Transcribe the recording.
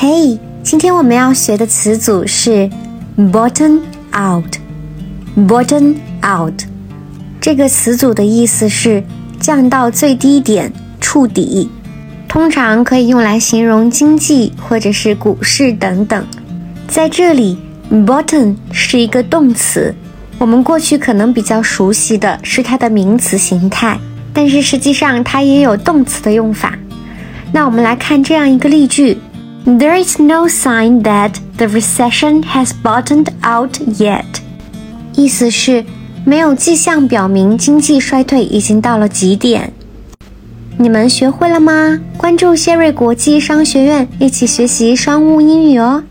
嘿，今天我们要学的词组是 bottom out。bottom out 这个词组的意思是降到最低点、触底，通常可以用来形容经济或者是股市等等。在这里，bottom 是一个动词，我们过去可能比较熟悉的是它的名词形态，但是实际上它也有动词的用法。那我们来看这样一个例句。There is no sign that the recession has bottomed out yet。意思是，没有迹象表明经济衰退已经到了极点。你们学会了吗？关注谢瑞国际商学院，一起学习商务英语哦。